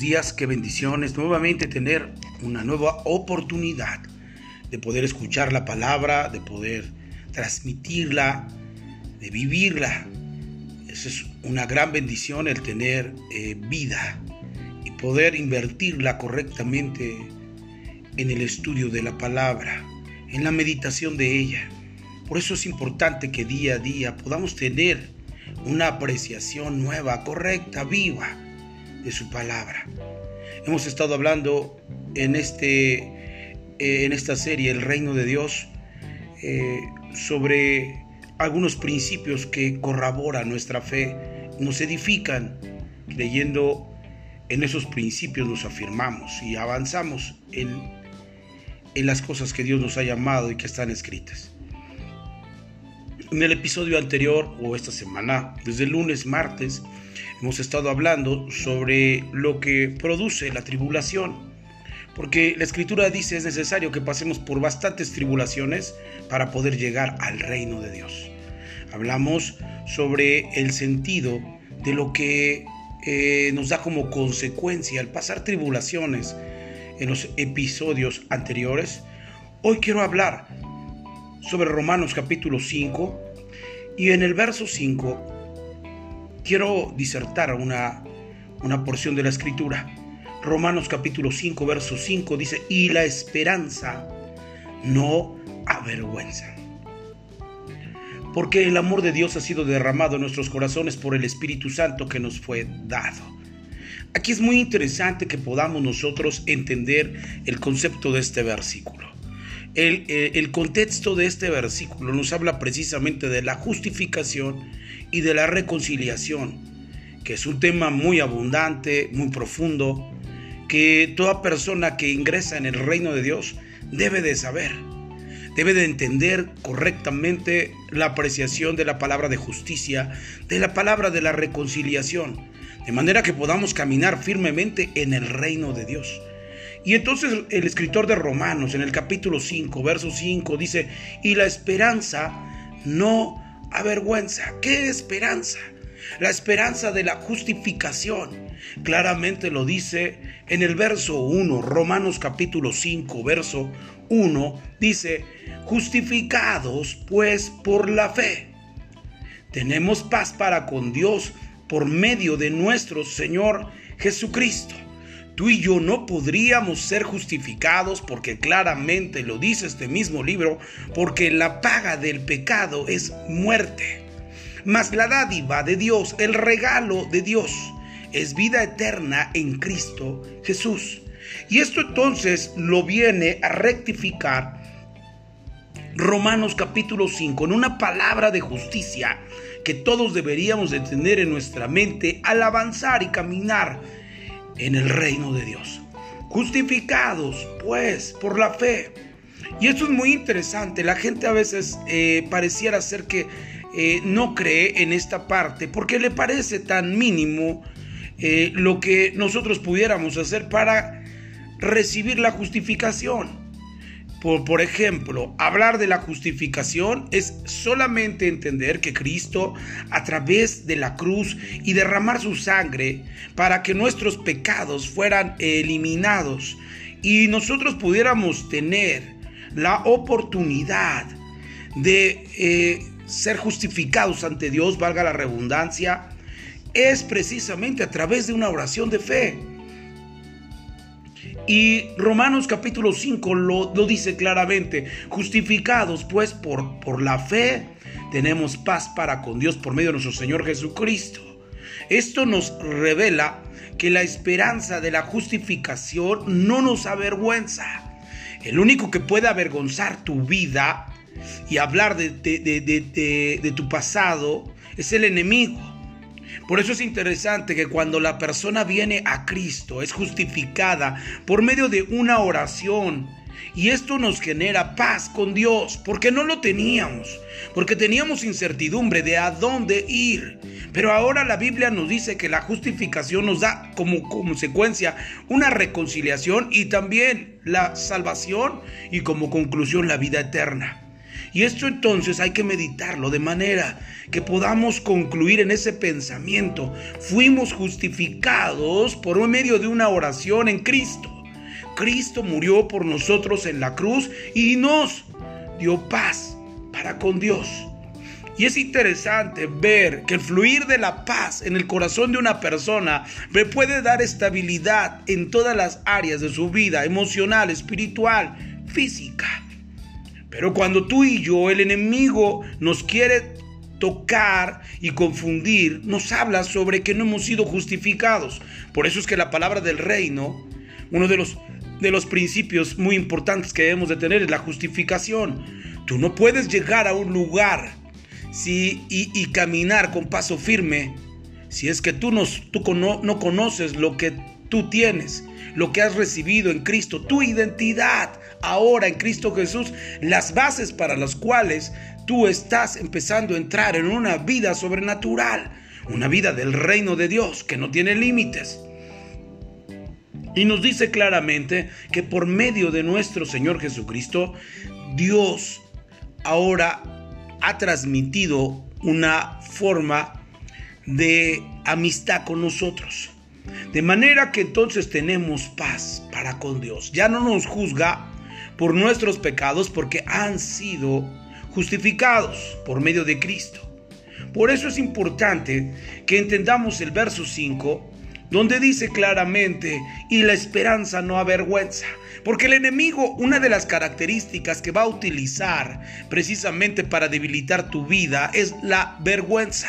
días, qué bendiciones. Nuevamente tener una nueva oportunidad de poder escuchar la palabra, de poder transmitirla, de vivirla. Eso es una gran bendición el tener eh, vida y poder invertirla correctamente en el estudio de la palabra, en la meditación de ella. Por eso es importante que día a día podamos tener una apreciación nueva, correcta, viva de su palabra. Hemos estado hablando en, este, eh, en esta serie, El Reino de Dios, eh, sobre algunos principios que corroboran nuestra fe, nos edifican, creyendo en esos principios nos afirmamos y avanzamos en, en las cosas que Dios nos ha llamado y que están escritas. En el episodio anterior o esta semana, desde el lunes, martes, hemos estado hablando sobre lo que produce la tribulación. Porque la escritura dice es necesario que pasemos por bastantes tribulaciones para poder llegar al reino de Dios. Hablamos sobre el sentido de lo que eh, nos da como consecuencia al pasar tribulaciones en los episodios anteriores. Hoy quiero hablar sobre Romanos capítulo 5 y en el verso 5 quiero disertar una, una porción de la escritura. Romanos capítulo 5, verso 5 dice, y la esperanza no avergüenza. Porque el amor de Dios ha sido derramado en nuestros corazones por el Espíritu Santo que nos fue dado. Aquí es muy interesante que podamos nosotros entender el concepto de este versículo. El, eh, el, contexto de este versículo nos habla precisamente de la justificación y de la reconciliación, que es un tema muy abundante, muy profundo, que toda persona que ingresa en el reino de Dios debe de saber, debe de entender correctamente la apreciación de la palabra de justicia, de la palabra de la reconciliación, de manera que podamos caminar firmemente en el reino de Dios. Y entonces el escritor de Romanos en el capítulo 5, verso 5 dice, y la esperanza no avergüenza. ¿Qué esperanza? La esperanza de la justificación. Claramente lo dice en el verso 1, Romanos capítulo 5, verso 1, dice, justificados pues por la fe. Tenemos paz para con Dios por medio de nuestro Señor Jesucristo. Tú y yo no podríamos ser justificados porque claramente lo dice este mismo libro, porque la paga del pecado es muerte. Mas la dádiva de Dios, el regalo de Dios, es vida eterna en Cristo Jesús. Y esto entonces lo viene a rectificar Romanos capítulo 5 en una palabra de justicia que todos deberíamos de tener en nuestra mente al avanzar y caminar en el reino de Dios. Justificados, pues, por la fe. Y esto es muy interesante. La gente a veces eh, pareciera ser que eh, no cree en esta parte porque le parece tan mínimo eh, lo que nosotros pudiéramos hacer para recibir la justificación. Por, ejemplo, hablar de la justificación es solamente entender que Cristo, a través de la cruz y derramar su sangre para que nuestros pecados fueran eliminados y nosotros pudiéramos tener la oportunidad de eh, ser justificados ante Dios, valga la redundancia, es precisamente a través de una oración de fe. Y Romanos capítulo 5 lo, dice claramente, justificados pues por, por la fe, tenemos paz para con Dios por medio de nuestro Señor Jesucristo. Esto nos revela que la esperanza de la justificación no nos avergüenza. El único que puede avergonzar tu vida y hablar de, de tu pasado es el enemigo. Por eso es interesante que cuando la persona viene a Cristo es justificada por medio de una oración. Y esto nos genera paz con Dios, porque no lo teníamos, porque teníamos incertidumbre de a dónde ir. Pero ahora la Biblia nos dice que la justificación nos da como consecuencia una reconciliación y también la salvación y como conclusión la vida eterna. Y esto entonces hay que meditarlo de manera que podamos concluir en ese pensamiento. Fuimos justificados por medio de una oración en Cristo. Cristo murió por nosotros en la cruz y nos dio paz para con Dios. Y es interesante ver que el fluir de la paz en el corazón de una persona me puede dar estabilidad en todas las áreas de su vida, emocional, espiritual, física. Pero cuando tú y yo, el enemigo, nos quiere tocar y confundir, nos habla sobre que no hemos sido justificados. Por eso es que la palabra del reino, uno de los, de los principios muy importantes que debemos de tener es la justificación. Tú no puedes llegar a un lugar si, y, caminar con paso firme si es que tú, tú no conoces lo que tú tienes, lo que has recibido en Cristo, tu identidad ahora en Cristo Jesús, las bases para las cuales tú estás empezando a entrar en una vida sobrenatural, una vida del reino de Dios que no tiene límites. Y nos dice claramente que por medio de nuestro Señor Jesucristo, Dios ahora ha transmitido una forma de amistad con nosotros. De manera que entonces tenemos paz para con Dios. Ya no nos juzga por nuestros pecados porque han sido justificados por medio de Cristo. Por eso es importante que entendamos el verso 5 donde dice claramente, y la esperanza no avergüenza. Porque el enemigo, una de las características que va a utilizar precisamente para debilitar tu vida es la vergüenza.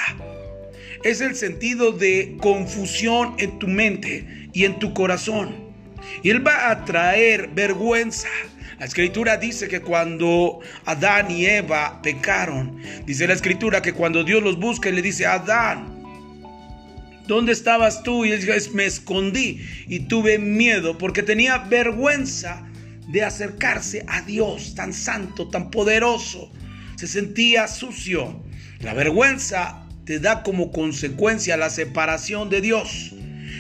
Es el sentido de confusión en tu mente y en tu corazón. Y él va a traer vergüenza. La escritura dice que cuando Adán y Eva pecaron, dice la escritura que cuando Dios los busca y le dice, Adán, ¿Dónde estabas tú? Y él dice, me escondí y tuve miedo porque tenía vergüenza de acercarse a Dios tan santo, tan poderoso. Se sentía sucio. La vergüenza te da como consecuencia la separación de Dios.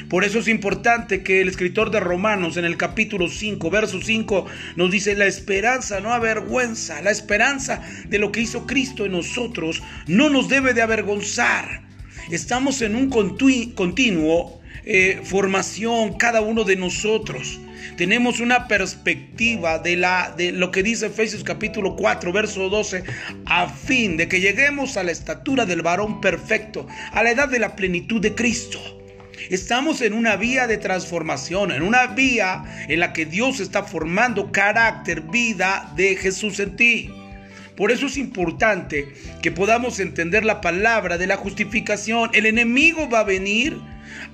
Por eso es importante que el escritor de Romanos en el capítulo 5, verso 5, nos dice, la esperanza no avergüenza, la esperanza de lo que hizo Cristo en nosotros no nos debe de avergonzar. Estamos en un continuo eh, formación cada uno de nosotros. Tenemos una perspectiva de, la, de lo que dice Efesios capítulo 4, verso 12, a fin de que lleguemos a la estatura del varón perfecto, a la edad de la plenitud de Cristo. Estamos en una vía de transformación, en una vía en la que Dios está formando carácter, vida de Jesús en ti. Por eso es importante que podamos entender la palabra de la justificación. El enemigo va a venir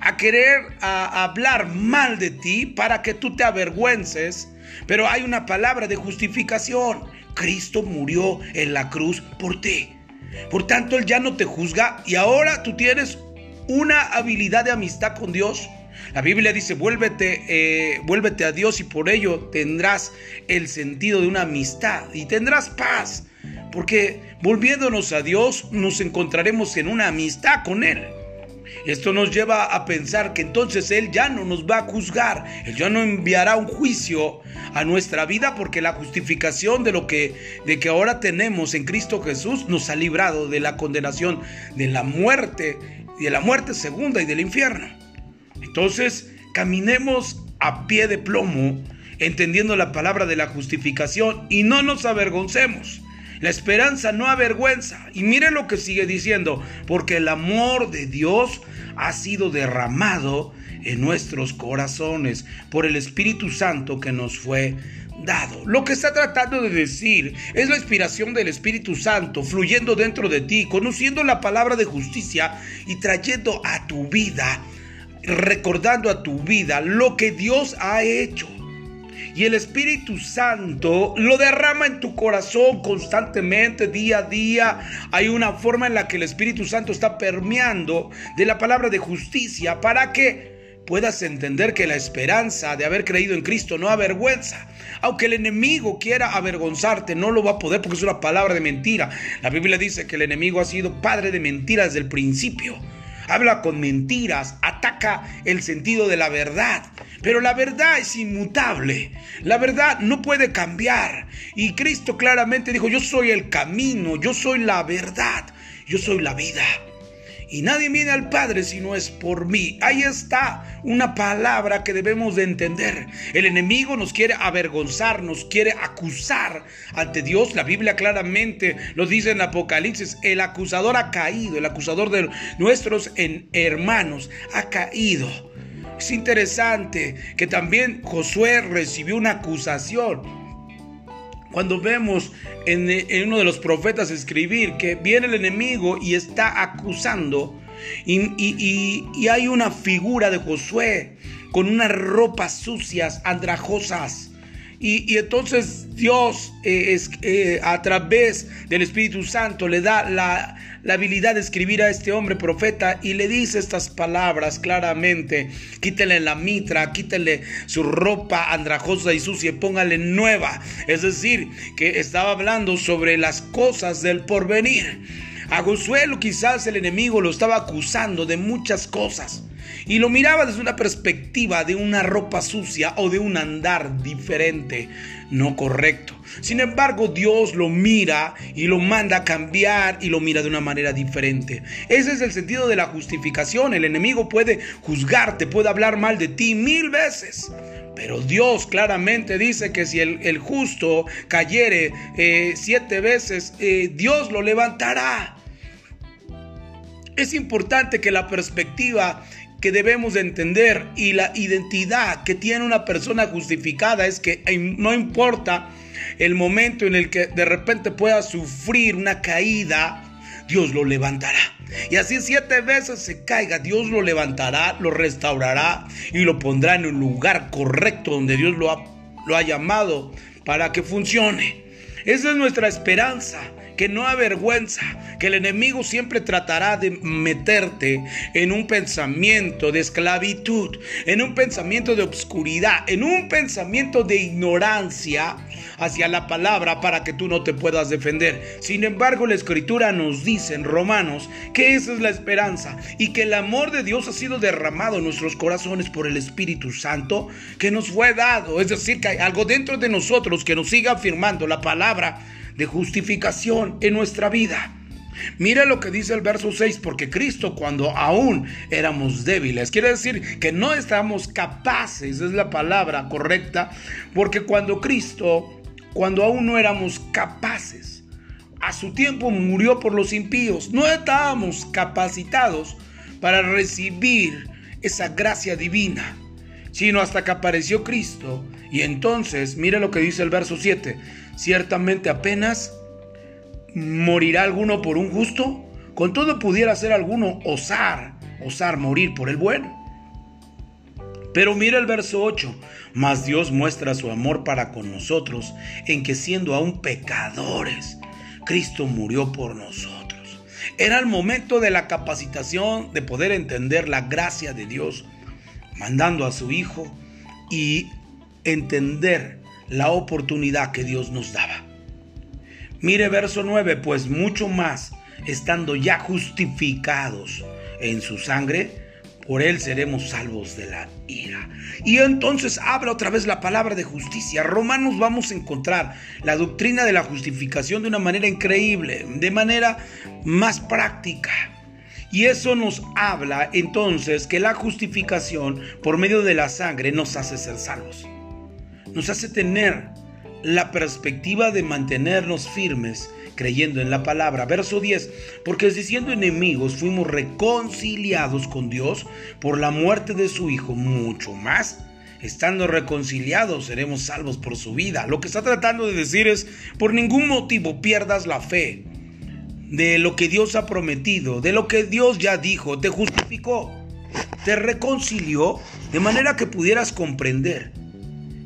a querer a hablar mal de ti para que tú te avergüences, pero hay una palabra de justificación. Cristo murió en la cruz por ti. Por tanto, Él ya no te juzga y ahora tú tienes una habilidad de amistad con Dios. La Biblia dice, vuélvete, eh, vuélvete a Dios y por ello tendrás el sentido de una amistad y tendrás paz. Porque volviéndonos a Dios nos encontraremos en una amistad con Él. Esto nos lleva a pensar que entonces Él ya no nos va a juzgar, Él ya no enviará un juicio a nuestra vida porque la justificación de lo que, de que ahora tenemos en Cristo Jesús nos ha librado de la condenación, de la muerte, y de la muerte segunda y del infierno. Entonces, caminemos a pie de plomo, entendiendo la palabra de la justificación y no nos avergoncemos. La esperanza no avergüenza. Y mire lo que sigue diciendo, porque el amor de Dios ha sido derramado en nuestros corazones por el Espíritu Santo que nos fue dado. Lo que está tratando de decir es la inspiración del Espíritu Santo fluyendo dentro de ti, conociendo la palabra de justicia y trayendo a tu vida, recordando a tu vida lo que Dios ha hecho y el Espíritu Santo lo derrama en tu corazón constantemente, día a día. Hay una forma en la que el Espíritu Santo está permeando de la palabra de justicia para que puedas entender que la esperanza de haber creído en Cristo no avergüenza. Aunque el enemigo quiera avergonzarte, no lo va a poder porque es una palabra de mentira. La Biblia dice que el enemigo ha sido padre de mentiras desde el principio. Habla con mentiras, ataca el sentido de la verdad. Pero la verdad es inmutable. La verdad no puede cambiar. Y Cristo claramente dijo, yo soy el camino, yo soy la verdad, yo soy la vida. Y nadie viene al Padre si no es por mí. Ahí está una palabra que debemos de entender. El enemigo nos quiere avergonzar, nos quiere acusar ante Dios. La Biblia claramente lo dice en Apocalipsis. El acusador ha caído, el acusador de nuestros hermanos ha caído. Es interesante que también Josué recibió una acusación cuando vemos en, uno de los profetas escribir que viene el enemigo y está acusando, y, hay una figura de Josué con unas ropas sucias, andrajosas. Y, entonces Dios eh, es, eh, a través del Espíritu Santo le da la, habilidad de escribir a este hombre profeta y le dice estas palabras claramente. Quítele la mitra, quítele su ropa andrajosa y sucia y póngale nueva. Es decir, que estaba hablando sobre las cosas del porvenir. A Josué quizás el enemigo lo estaba acusando de muchas cosas y lo miraba desde una perspectiva de una ropa sucia o de un andar diferente, no correcto. Sin embargo, Dios lo mira y lo manda a cambiar y lo mira de una manera diferente. Ese es el sentido de la justificación. El enemigo puede juzgarte, puede hablar mal de ti mil veces. Pero Dios claramente dice que si el, justo cayere eh, siete veces, eh, Dios lo levantará. Es importante que la perspectiva que debemos de entender y la identidad que tiene una persona justificada es que no importa el momento en el que de repente pueda sufrir una caída, Dios lo levantará. Y así siete veces se caiga, Dios lo levantará, lo restaurará y lo pondrá en un lugar correcto donde Dios lo ha, lo ha llamado para que funcione. Esa es nuestra esperanza que no avergüenza, que el enemigo siempre tratará de meterte en un pensamiento de esclavitud, en un pensamiento de obscuridad, en un pensamiento de ignorancia hacia la palabra para que tú no te puedas defender. Sin embargo, la escritura nos dice en Romanos que esa es la esperanza y que el amor de Dios ha sido derramado en nuestros corazones por el Espíritu Santo que nos fue dado. Es decir, que hay algo dentro de nosotros que nos siga afirmando la palabra de justificación en nuestra vida. Mira lo que dice el verso 6, porque Cristo cuando aún éramos débiles, quiere decir que no estábamos capaces, es la palabra correcta, porque cuando Cristo, cuando aún no éramos capaces, a su tiempo murió por los impíos, no estábamos capacitados para recibir esa gracia divina, sino hasta que apareció Cristo. Y entonces, mira lo que dice el verso 7, Ciertamente apenas morirá alguno por un justo, con todo pudiera ser alguno osar, osar morir por el bueno. Pero mira el verso 8, mas Dios muestra su amor para con nosotros en que siendo aún pecadores, Cristo murió por nosotros. Era el momento de la capacitación de poder entender la gracia de Dios, mandando a su Hijo y entender la oportunidad que Dios nos daba. Mire verso 9, pues mucho más, estando ya justificados en su sangre, por él seremos salvos de la ira. Y entonces habla otra vez la palabra de justicia. Romanos vamos a encontrar la doctrina de la justificación de una manera increíble, de manera más práctica. Y eso nos habla entonces que la justificación por medio de la sangre nos hace ser salvos nos hace tener la perspectiva de mantenernos firmes creyendo en la palabra. Verso 10, porque siendo enemigos fuimos reconciliados con Dios por la muerte de su Hijo, mucho más. Estando reconciliados seremos salvos por su vida. Lo que está tratando de decir es, por ningún motivo pierdas la fe de lo que Dios ha prometido, de lo que Dios ya dijo, te justificó, te reconcilió de manera que pudieras comprender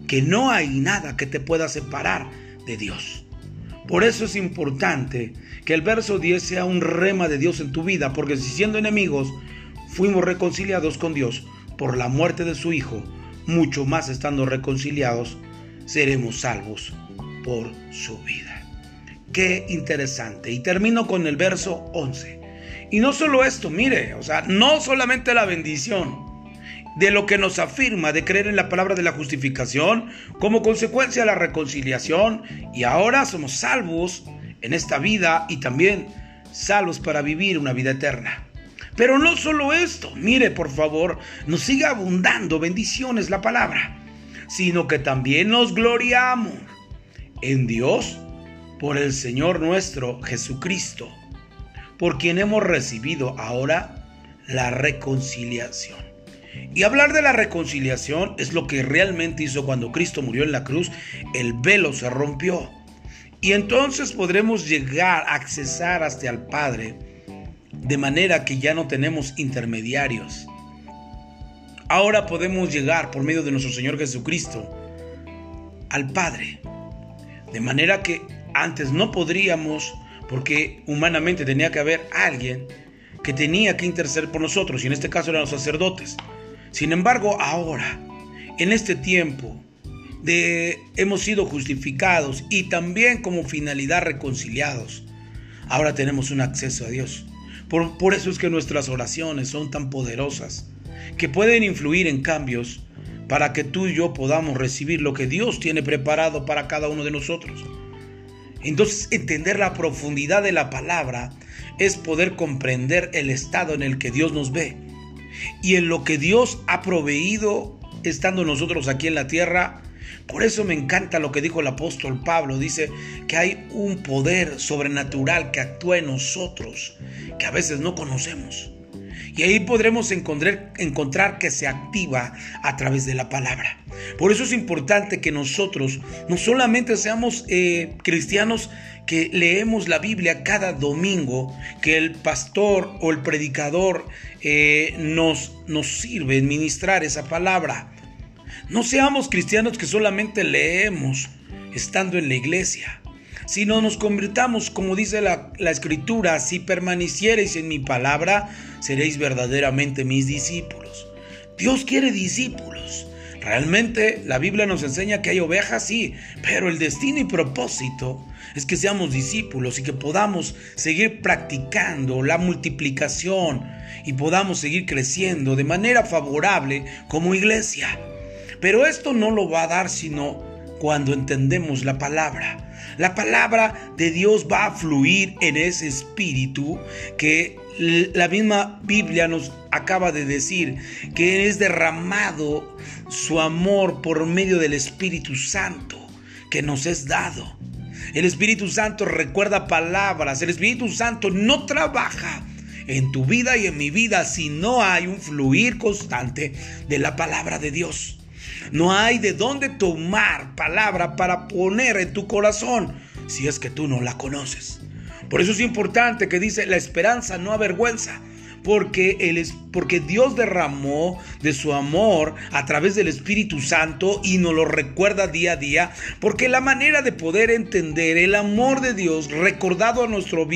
que no hay nada que te pueda separar de Dios. Por eso es importante que el verso 10 sea un rema de Dios en tu vida, porque si siendo enemigos fuimos reconciliados con Dios por la muerte de su Hijo, mucho más estando reconciliados, seremos salvos por su vida. Qué interesante. Y termino con el verso 11. Y no solo esto, mire, o sea, no solamente la bendición, de lo que nos afirma de creer en la palabra de la justificación, como consecuencia de la reconciliación, y ahora somos salvos en esta vida y también salvos para vivir una vida eterna. Pero no solo esto, mire por favor, nos sigue abundando bendiciones la palabra, sino que también nos gloriamos en Dios por el Señor nuestro Jesucristo, por quien hemos recibido ahora la reconciliación. Y hablar de la reconciliación es lo que realmente hizo cuando Cristo murió en la cruz, el velo se rompió. Y entonces podremos llegar a accesar hasta al Padre de manera que ya no tenemos intermediarios. Ahora podemos llegar por medio de nuestro Señor Jesucristo al Padre. De manera que antes no podríamos, porque humanamente tenía que haber alguien que tenía que interceder por nosotros, y en este caso eran los sacerdotes. Sin embargo, ahora, en este tiempo, de, hemos sido justificados y también como finalidad reconciliados. Ahora tenemos un acceso a Dios. Por, eso es que nuestras oraciones son tan poderosas, que pueden influir en cambios para que tú y yo podamos recibir lo que Dios tiene preparado para cada uno de nosotros. Entonces, entender la profundidad de la palabra es poder comprender el estado en el que Dios nos ve y en lo que Dios ha proveído estando nosotros aquí en la tierra por eso me encanta lo que dijo el apóstol Pablo. Dice que hay un poder sobrenatural que actúa en nosotros, que a veces no conocemos. Y ahí podremos encontrar, encontrar, que se activa a través de la palabra. Por eso es importante que nosotros no solamente seamos eh, cristianos que leemos la Biblia cada domingo, que el pastor o el predicador eh, nos, nos sirve en ministrar esa palabra, no seamos cristianos que solamente leemos estando en la iglesia, sino nos convirtamos, como dice la, escritura, si permaneciereis en mi palabra, seréis verdaderamente mis discípulos. Dios quiere discípulos. Realmente la Biblia nos enseña que hay ovejas, sí, pero el destino y propósito es que seamos discípulos y que podamos seguir practicando la multiplicación y podamos seguir creciendo de manera favorable como iglesia. Pero esto no lo va a dar sino cuando entendemos la palabra. La palabra de Dios va a fluir en ese espíritu que la misma Biblia nos acaba de decir, que es derramado su amor por medio del Espíritu Santo que nos es dado. El Espíritu Santo recuerda palabras, el Espíritu Santo no trabaja en tu vida y en mi vida si no hay un fluir constante de la palabra de Dios. No hay de dónde tomar palabra para poner en tu corazón si es que tú no la conoces. Por eso es importante que dice, la esperanza no avergüenza porque, porque Dios derramó de su amor a través del Espíritu Santo y nos lo recuerda día a día, porque la manera de poder entender el amor de Dios recordado a, nuestro,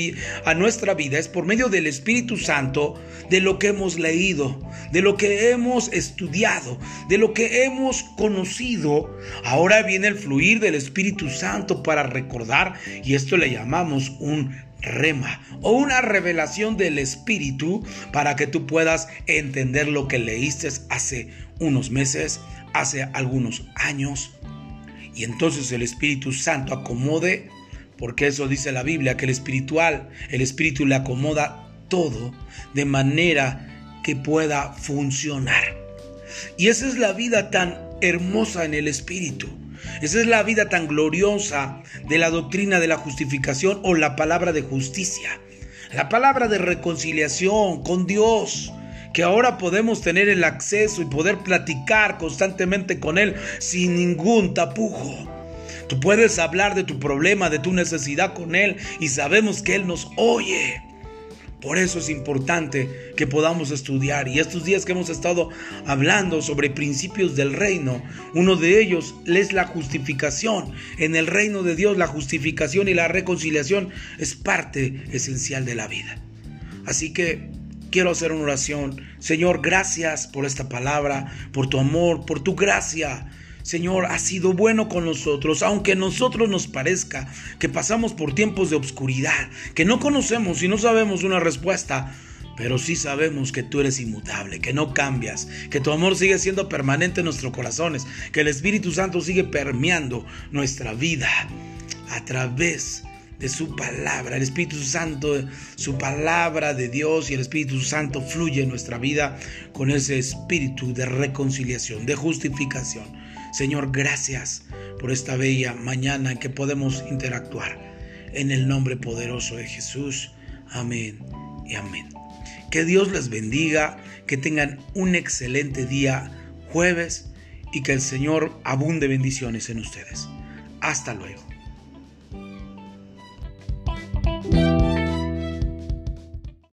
a nuestra vida es por medio del Espíritu Santo, de lo que hemos leído, de lo que hemos estudiado, de lo que hemos conocido. Ahora viene el fluir del Espíritu Santo para recordar y esto le llamamos un rema o una revelación del Espíritu para que tú puedas entender lo que leíste hace unos meses, hace algunos años. Y entonces el Espíritu Santo acomode, porque eso dice la Biblia, que el espiritual, el Espíritu le acomoda todo de manera que pueda funcionar. Y esa es la vida tan hermosa en el Espíritu esa es la vida tan gloriosa de la doctrina de la justificación o la palabra de justicia. La palabra de reconciliación con Dios. Que ahora podemos tener el acceso y poder platicar constantemente con Él sin ningún tapujo. Tú puedes hablar de tu problema, de tu necesidad con Él y sabemos que Él nos oye. Por eso es importante que podamos estudiar. Y estos días que hemos estado hablando sobre principios del reino, uno de ellos es la justificación. En el reino de Dios la justificación y la reconciliación es parte esencial de la vida. Así que quiero hacer una oración. Señor, gracias por esta palabra, por tu amor, por tu gracia. Señor, ha sido bueno con nosotros, aunque a nosotros nos parezca que pasamos por tiempos de obscuridad, que no conocemos y no sabemos una respuesta, pero sí sabemos que tú eres inmutable, que no cambias, que tu amor sigue siendo permanente en nuestros corazones, que el Espíritu Santo sigue permeando nuestra vida a través de su palabra. El Espíritu Santo, su palabra de Dios y el Espíritu Santo fluye en nuestra vida con ese espíritu de reconciliación, de justificación. Señor, gracias por esta bella mañana en que podemos interactuar. En el nombre poderoso de Jesús. Amén y amén. Que Dios les bendiga, que tengan un excelente día jueves y que el Señor abunde bendiciones en ustedes. Hasta luego.